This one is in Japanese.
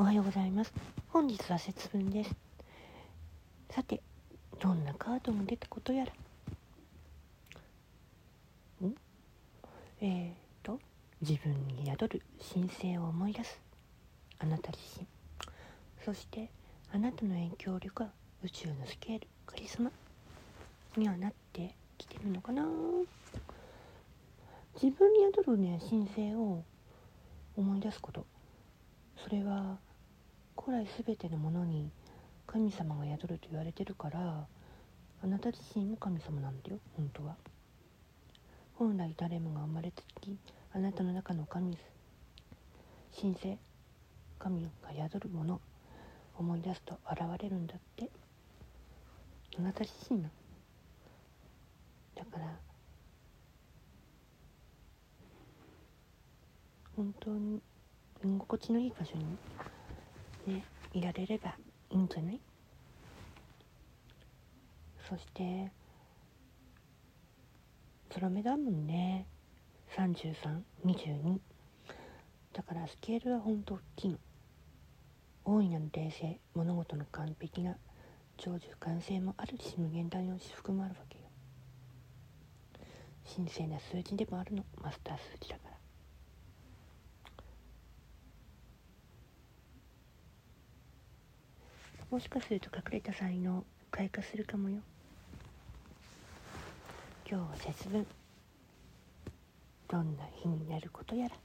おはようございます。本日は節分です。さてどんなカードも出たことやら。ん？えーと自分に宿る神聖を思い出す。あなた自身。そしてあなたの影響力は宇宙のスケールカリスマ。にはなってきてるのかな。自分に宿るね神聖を思い出すこと。それは古来全てのものに神様が宿ると言われてるからあなた自身も神様なんだよ本当は。本来誰もが生まれた時あなたの中の神神聖神が宿るもの思い出すと現れるんだって。あなた自身の。だから本当に居心地のいい場所にねいられればいいんじゃない？そして空目だもんね。3322だからスケールは本当大きい大いなる冷静物事の完璧な長寿完成もあるし無限大の至福もあるわけよ。神聖な数字でもあるの。マスター数字だから。もしかすると隠れた才能開花するかもよ。今日は節分。どんな日になることやら。